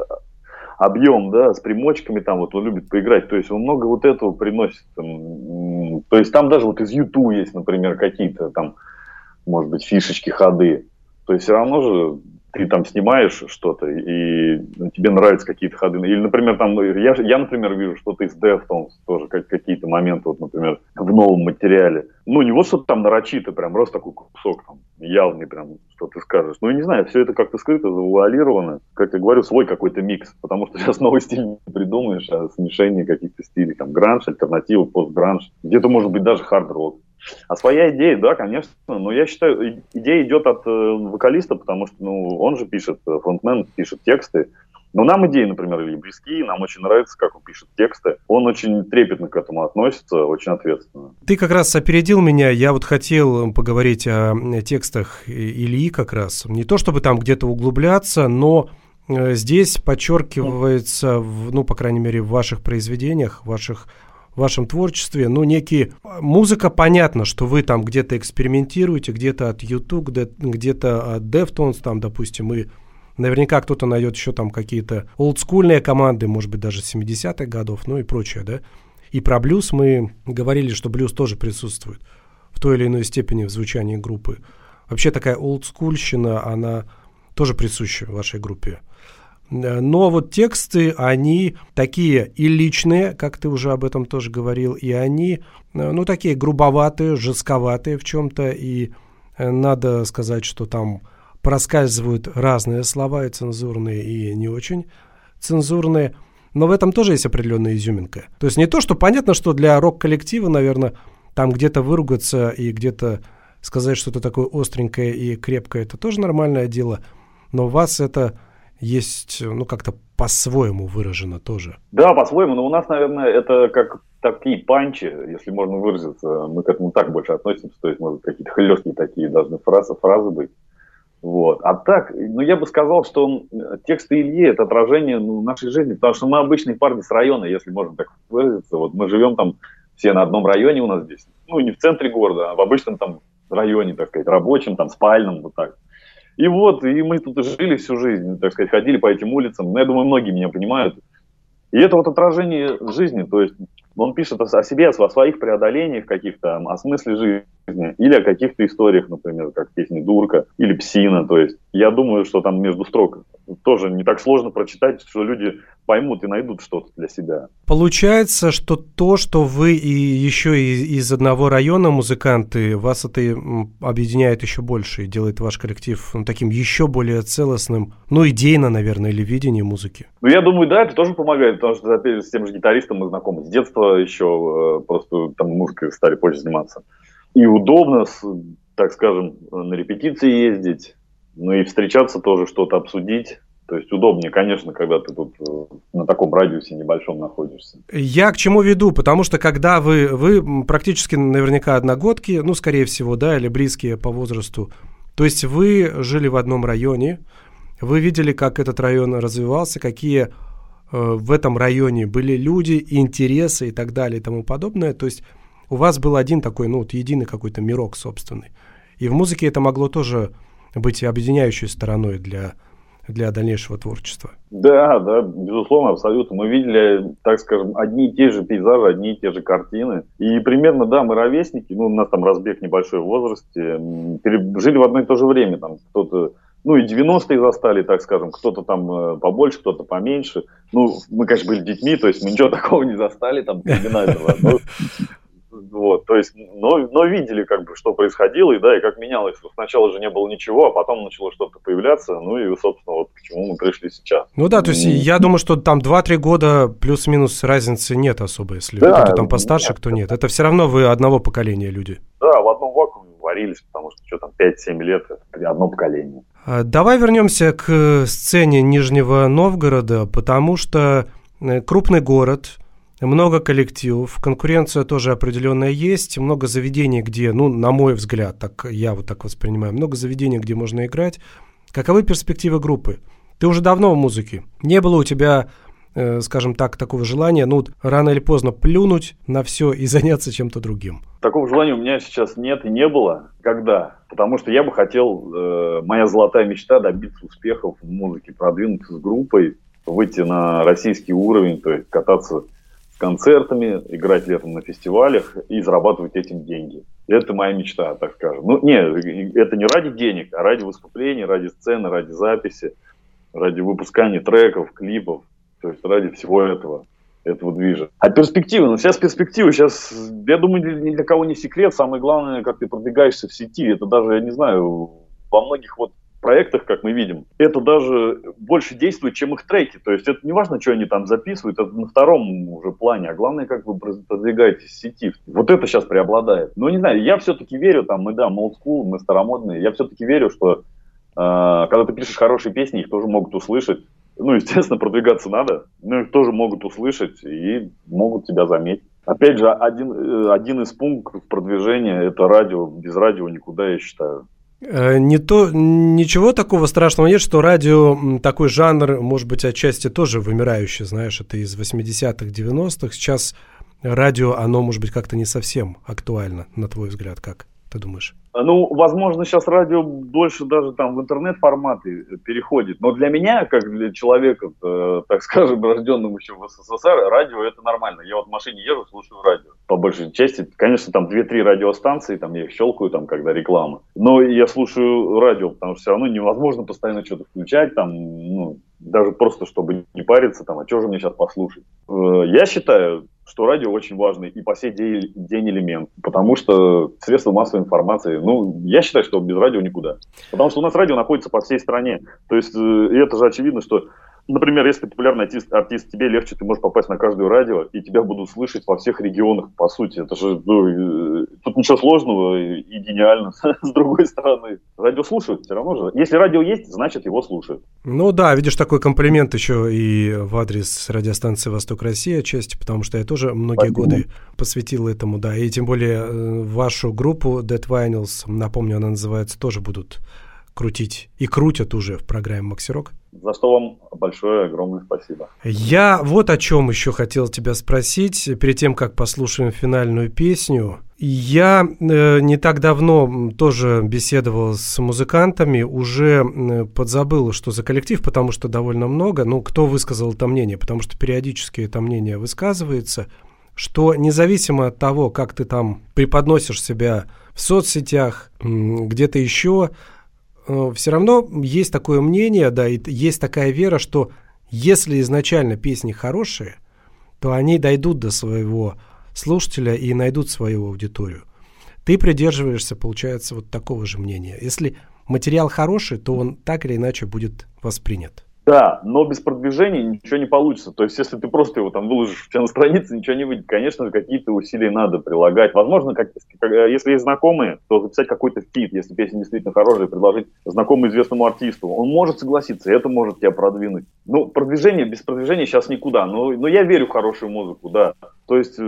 объем, да, с примочками там вот он любит поиграть, то есть он много вот этого приносит, там, то есть там даже вот из YouTube есть, например, какие-то там, может быть, фишечки, ходы, то есть все равно же ты там снимаешь что-то, и ну, тебе нравятся какие-то ходы. Или, например, там, я, я например, вижу что-то из Deftones, тоже как, какие-то моменты, вот, например, в новом материале. Ну, не вот что-то там нарочито, прям просто такой кусок там, явный прям, что ты скажешь. Ну, я не знаю, все это как-то скрыто, завуалировано. Как я говорю, свой какой-то микс, потому что сейчас новый стиль не придумаешь, а смешение каких-то стилей, там, гранж, альтернатива, постгранж, где-то, может быть, даже хард-рок. А своя идея, да, конечно, но я считаю, идея идет от э, вокалиста, потому что, ну, он же пишет, э, фронтмен пишет тексты, но нам идеи, например, или близки, нам очень нравится, как он пишет тексты. Он очень трепетно к этому относится, очень ответственно. Ты как раз опередил меня. Я вот хотел поговорить о текстах Ильи как раз. Не то чтобы там где-то углубляться, но э, здесь подчеркивается, ну, по крайней мере, в ваших произведениях, в ваших в вашем творчестве, ну, некие... Музыка, понятно, что вы там где-то экспериментируете, где-то от YouTube, где-то от Deftones, там, допустим, и наверняка кто-то найдет еще там какие-то олдскульные команды, может быть, даже 70-х годов, ну и прочее, да. И про блюз мы говорили, что блюз тоже присутствует в той или иной степени в звучании группы. Вообще такая олдскульщина, она тоже присуща вашей группе. Э, но вот тексты, они такие и личные, как ты уже об этом тоже говорил, и они, э, ну, такие грубоватые, жестковатые в чем-то, и э, надо сказать, что там проскальзывают разные слова, и цензурные, и не очень цензурные, но в этом тоже есть определенная изюминка. То есть не то, что понятно, что для рок-коллектива, наверное, там где-то выругаться и где-то сказать что-то такое остренькое и крепкое, это тоже нормальное дело, но вас это есть, ну, как-то по-своему выражено тоже. Да, по-своему, но у нас, наверное, это как такие панчи, если можно выразиться, мы к этому так больше относимся, то есть, может, какие-то хлесткие такие должны фразы, фразы быть. Вот. А так, ну, я бы сказал, что тексты Ильи – это отражение ну, нашей жизни, потому что мы обычные парни с района, если можно так выразиться. Вот мы живем там все на одном районе у нас здесь. Ну, не в центре города, а в обычном там районе, так сказать, рабочем, там, спальном, вот так. И вот, и мы тут жили всю жизнь, так сказать, ходили по этим улицам. Ну, я думаю, многие меня понимают. И это вот отражение жизни, то есть он пишет о себе, о своих преодолениях каких-то, о смысле жизни, или о каких-то историях, например, как песни «Дурка» или «Псина». То есть я думаю, что там между строк тоже не так сложно прочитать, что люди поймут и найдут что-то для себя. Получается, что то, что вы и еще и из одного района музыканты, вас это объединяет еще больше и делает ваш коллектив ну, таким еще более целостным, ну, идейно, наверное, или видение музыки. Ну, я думаю, да, это тоже помогает, потому что, же, с тем же гитаристом мы знакомы с детства еще, э, просто там музыкой стали позже заниматься. И удобно, так скажем, на репетиции ездить, ну и встречаться тоже, что-то обсудить, То есть удобнее, конечно, когда ты тут э, на таком радиусе небольшом находишься. Я к чему веду? Потому что когда вы, вы практически наверняка одногодки, ну, скорее всего, да, или близкие по возрасту, то есть вы жили в одном районе, вы видели, как этот район развивался, какие э, в этом районе были люди, интересы и так далее и тому подобное. То есть у вас был один такой, ну, вот единый какой-то мирок собственный. И в музыке это могло тоже быть объединяющей стороной для для дальнейшего творчества. Да, да, безусловно, абсолютно. Мы видели, так скажем, одни и те же пейзажи, одни и те же картины. И примерно, да, мы ровесники, ну, у нас там разбег небольшой в возрасте, жили в одно и то же время, там кто-то ну и 90-е застали, так скажем, кто-то там э, побольше, кто-то поменьше. Ну, мы, конечно, были детьми, то есть мы ничего такого не застали там криминального. Но, вот, то есть, но, но видели, как бы, что происходило, и да, и как менялось. Сначала же не было ничего, а потом начало что-то появляться, ну и, собственно, вот к чему мы пришли сейчас. Ну да, то есть я думаю, что там 2-3 года плюс-минус разницы нет особо, если да, кто там постарше, нет. кто нет. Это все равно вы одного поколения люди. Да, в одном вакууме варились, потому что что там, 5-7 лет, это одно поколение. А, давай вернемся к сцене Нижнего Новгорода, потому что э, крупный город – много коллективов, конкуренция тоже определенная есть, много заведений, где, ну, на мой взгляд, так я вот так воспринимаю, много заведений, где можно играть. Каковы перспективы группы? Ты уже давно в музыке. Не было у тебя, э, скажем так, такого желания, ну, рано или поздно плюнуть на все и заняться чем-то другим? Такого желания у меня сейчас нет и не было. Когда? Потому что я бы хотел, э, моя золотая мечта добиться успехов в музыке, продвинуться с группой, выйти на российский уровень, то есть кататься концертами, играть летом на фестивалях и зарабатывать этим деньги. Это моя мечта, так скажем. Ну, не, это не ради денег, а ради выступлений, ради сцены, ради записи, ради выпускания треков, клипов, то есть ради всего этого, этого движа. А перспективы, ну сейчас перспективы, сейчас, я думаю, ни для кого не секрет, самое главное, как ты продвигаешься в сети, это даже, я не знаю, во многих вот проектах, как мы видим, это даже больше действует, чем их треки. То есть это не важно, что они там записывают, это на втором уже плане, а главное, как вы продвигаетесь в сети. Вот это сейчас преобладает. Но не знаю, я все-таки верю, там, мы, да, мы school, мы старомодные, я все-таки верю, что э, когда ты пишешь хорошие песни, их тоже могут услышать. Ну, естественно, продвигаться надо, но их тоже могут услышать и могут тебя заметить. Опять же, один, э, один из пунктов продвижения – это радио. Без радио никуда, я считаю. Э, не то, ничего такого страшного нет, что радио, такой жанр, может быть, отчасти тоже вымирающий, знаешь, это из 80-х, 90-х. Сейчас радио, оно, может быть, как-то не совсем актуально, на твой взгляд, как ты думаешь? Ну, возможно, сейчас радио больше даже там в интернет-форматы переходит. Но для меня, как для человека, э, так скажем, рожденного еще в СССР, радио это нормально. Я вот в машине езжу, слушаю радио. По большей части, конечно, там 2-3 радиостанции, там я их щелкаю, там, когда реклама. Но я слушаю радио, потому что все равно невозможно постоянно что-то включать, там, ну, даже просто чтобы не париться, там, а что же мне сейчас послушать. Э, я считаю, что радио очень важный и по сей день, день элемент, потому что средства массовой информации, ну, я считаю, что без радио никуда. Потому что у нас радио находится по всей стране. То есть, э, это же очевидно, что Например, если ты популярный артист, артист, тебе легче, ты можешь попасть на каждое радио, и тебя будут слышать во всех регионах, по сути. Это же, ну, э, тут ничего сложного и гениально. С другой стороны, радио слушают все равно же. Если радио есть, значит его слушают. Ну да, видишь, такой комплимент еще и в адрес радиостанции «Восток России» отчасти, потому что я тоже многие Спасибо. годы посвятил этому, да. И тем более э, вашу группу Dead Vinyls, напомню, она называется, тоже будут крутить и крутят уже в программе «Максирок». За что вам большое, огромное спасибо. Я вот о чем еще хотел тебя спросить, перед тем, как послушаем финальную песню. Я э, не так давно тоже беседовал с музыкантами, уже э, подзабыл, что за коллектив, потому что довольно много. Ну, кто высказал это мнение, потому что периодически это мнение высказывается, что независимо от того, как ты там преподносишь себя в соцсетях, где-то еще, все равно есть такое мнение, да, и есть такая вера, что если изначально песни хорошие, то они дойдут до своего слушателя и найдут свою аудиторию. Ты придерживаешься, получается, вот такого же мнения. Если материал хороший, то он так или иначе будет воспринят. Да, но без продвижения ничего не получится. То есть, если ты просто его там выложишь у на странице, ничего не выйдет. Конечно какие-то усилия надо прилагать. Возможно, как, если есть знакомые, то записать какой-то фит, если песня действительно хорошая, предложить знакомому известному артисту. Он может согласиться, это может тебя продвинуть. Ну, продвижение, без продвижения сейчас никуда. Но, но я верю в хорошую музыку, да. То есть э,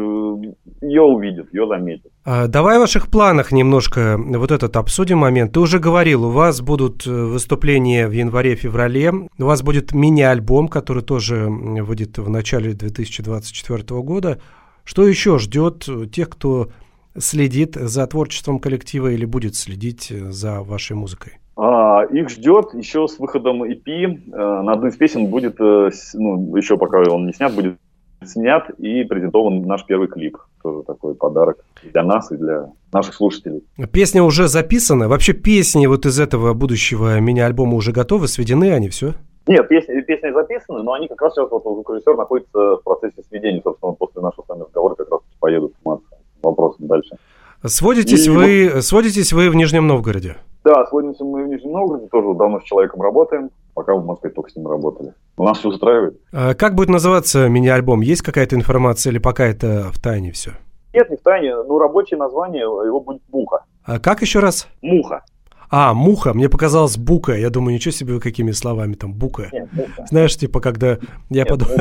ее увидят, ее заметят. А, давай о ваших планах немножко вот этот обсудим момент. Ты уже говорил, у вас будут э, выступления в январе-феврале, у вас будет мини-альбом, который тоже выйдет в начале 2024 года. Что еще ждет тех, кто следит за творчеством коллектива или будет следить за вашей музыкой? А, их ждет еще с выходом EP. Э, на одну из песен будет, ну, еще пока он не снят, будет снят и презентован наш первый клип. Тоже такой подарок для нас и для наших слушателей. Песня уже записана? Вообще песни вот из этого будущего мини-альбома уже готовы, сведены они, все? Нет, песни, песни записаны, но они как раз сейчас, вот звукорежиссер находится в процессе сведения, собственно, после нашего с вами разговора как раз поедут с вопросом дальше. Сводитесь, и вы, сводитесь вы в Нижнем Новгороде? Да, сводимся мы в Нижнем Новгороде, тоже давно с человеком работаем, пока в Москве только с ним работали. У нас все устраивает. А как будет называться мини-альбом? Есть какая-то информация или пока это в тайне все? Нет, не в тайне. Ну, рабочее название его будет «Муха». А как еще раз? «Муха». А, муха, мне показалось бука. Я думаю, ничего себе вы какими словами там бука. Нет, бука. Знаешь, типа, когда я подумал,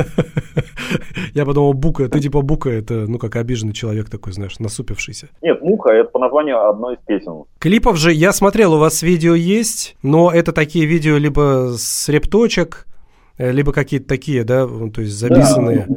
я подумал, бука, ты типа бука, это, ну, как обиженный человек такой, знаешь, насупившийся. Нет, муха, это по названию одной из песен. Клипов же, я смотрел, у вас видео есть, но это такие видео либо с репточек, э, либо какие-то такие, да, то есть записанные да,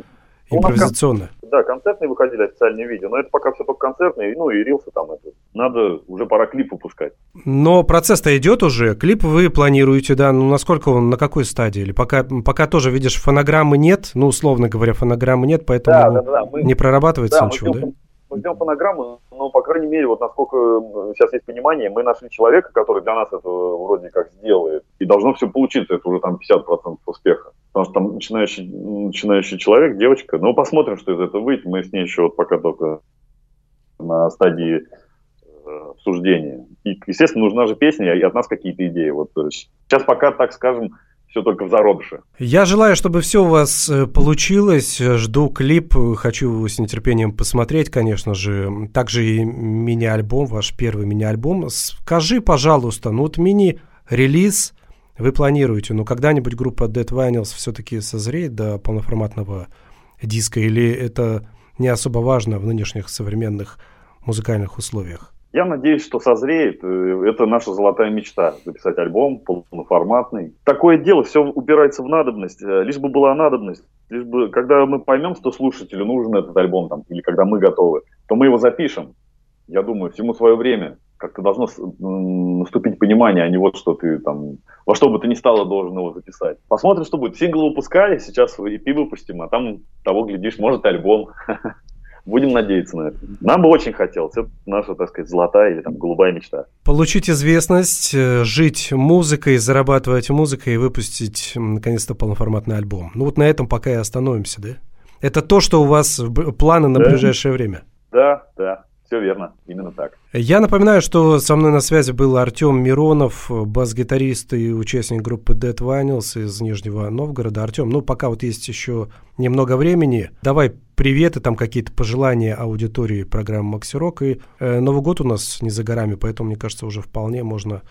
импровизационно да, концертные выходили официальные видео, но это пока все только концертные, ну и рилсы там это. Надо уже пора клип выпускать. Но процесс-то идет уже, клип вы планируете, да, ну насколько он, на какой стадии? Или пока, пока тоже, видишь, фонограммы нет, ну условно говоря, фонограммы нет, поэтому да, да, да, мы, не прорабатывается да, ничего, да? Мы ждем фонограмму, но, по крайней мере, вот насколько сейчас есть понимание, мы нашли человека, который для нас это вроде как сделает. И должно все получиться, это уже там 50% успеха. Потому что там начинающий, начинающий человек, девочка. Ну, посмотрим, что из этого выйдет. Мы с ней еще вот пока только на стадии э, обсуждения. И, естественно, нужна же песня, и от нас какие-то идеи. Вот сейчас пока, так скажем, все только в зародыше. Я желаю, чтобы все у вас э, получилось. Жду клип, хочу с нетерпением посмотреть, конечно же. Также и мини-альбом, ваш первый мини-альбом. Скажи, пожалуйста, ну вот мини-релиз вы планируете, но когда-нибудь группа Dead Vinyls все-таки созреет до полноформатного диска, или это не особо важно в нынешних современных музыкальных условиях? Я надеюсь, что созреет. Э, это наша золотая мечта – записать альбом полноформатный. Такое дело, все упирается в надобность. Э, лишь бы была надобность. Лишь бы, когда мы поймем, что слушателю нужен этот альбом, там, или когда мы готовы, то мы его запишем. Я думаю, всему свое время. Как-то должно наступить понимание, а не вот что ты там, во что бы ты ни стало должен его записать. Посмотрим, что будет. Сингл выпускали, сейчас EP выпустим, а там того, глядишь, может альбом. Будем надеяться на это. Нам бы очень хотелось. Это наша, так сказать, золотая или там голубая мечта. Получить известность, э, жить музыкой, зарабатывать музыкой и выпустить наконец-то полноформатный альбом. Ну вот на этом пока и остановимся, да? Это то, что у вас планы на да. ближайшее время? Да, да. Все верно, именно так. Я напоминаю, что со мной на связи был Артем Миронов, бас-гитарист и участник группы Dead Vinyls из Нижнего Новгорода. Артем, ну пока вот есть еще немного времени, давай приветы, там какие-то пожелания аудитории программы Макси Рок. И э, Новый год у нас не за горами, поэтому, мне кажется, уже вполне можно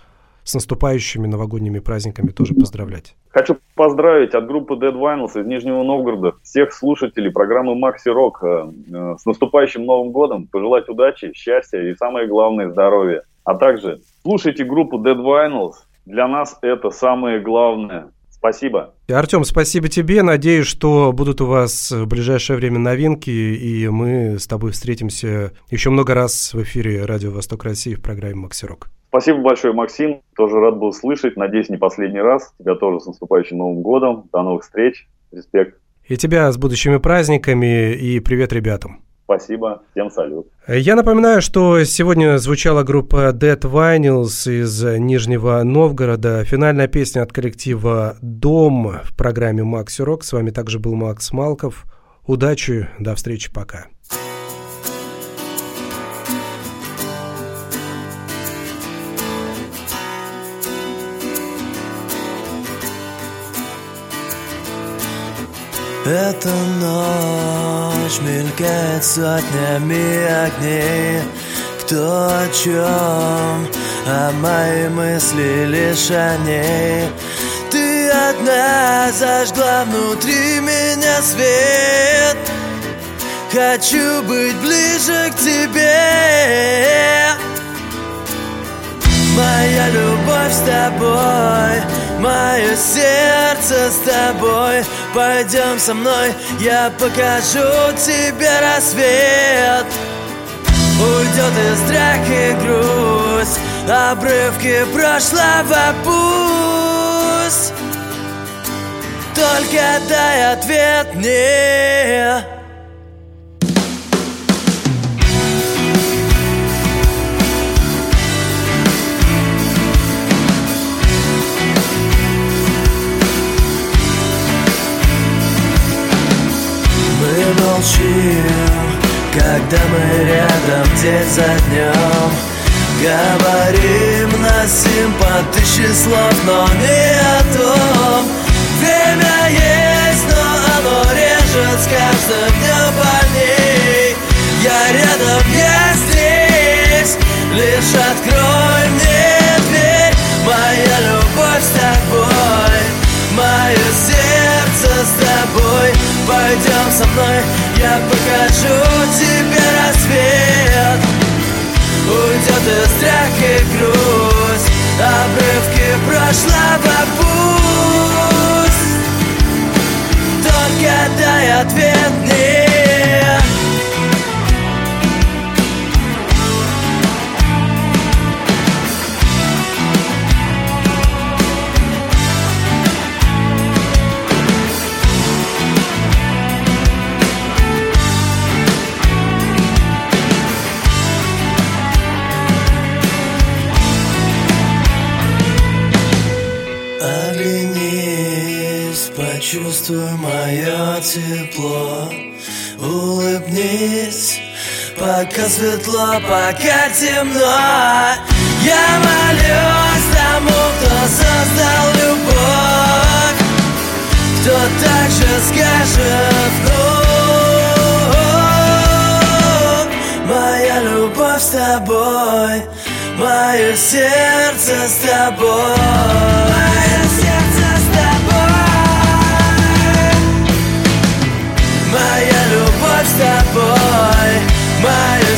с наступающими новогодними праздниками тоже поздравлять. Хочу поздравить от группы Dead Vinyls из Нижнего Новгорода всех слушателей программы Maxi Rock э, э, с наступающим Новым годом, пожелать удачи, счастья и самое главное здоровья. А также слушайте группу Dead Vinyls, для нас это самое главное. Спасибо. Артем, спасибо тебе. Надеюсь, что будут у вас в ближайшее время новинки, и мы с тобой встретимся еще много раз в эфире Радио Восток России в программе «Макси Рок». Спасибо большое, Максим. Тоже рад был слышать. Надеюсь, не последний раз. Тебя тоже с наступающим Новым годом. До новых встреч. Респект. И тебя с будущими праздниками. И привет ребятам. Спасибо. Всем салют. Я напоминаю, что сегодня звучала группа Dead Vinyls из Нижнего Новгорода. Финальная песня от коллектива «Дом» в программе «Макси Рок». С вами также был Макс Малков. Удачи, до встречи, пока. Эта ночь мелькает сотнями огней. Кто о чем, а мои мысли лишь о ней. Ты одна зажгла внутри меня свет. Хочу быть ближе к тебе. Моя любовь с тобой Мое сердце с тобой Пойдем со мной, я покажу тебе рассвет. Уйдет и страх и грусть Обрывки прошлого пусть. Только дай ответ мне Мы молчим, когда мы рядом день за днем. Говорим на симпа тысячи слов, но не о том. Время есть, но оно режет с каждым днем больней Я рядом, я здесь, лишь открой мне с тобой. Пойдем со мной, я покажу тебе рассвет. Уйдет и страх и грусть Обрывки прошлого пусть Только дай ответ мне пока светло, пока темно. Я молюсь тому, кто создал любовь. Кто так же скажет вдруг Моя любовь с тобой Мое сердце с тобой Мое сердце с тобой. Моя любовь с тобой Мое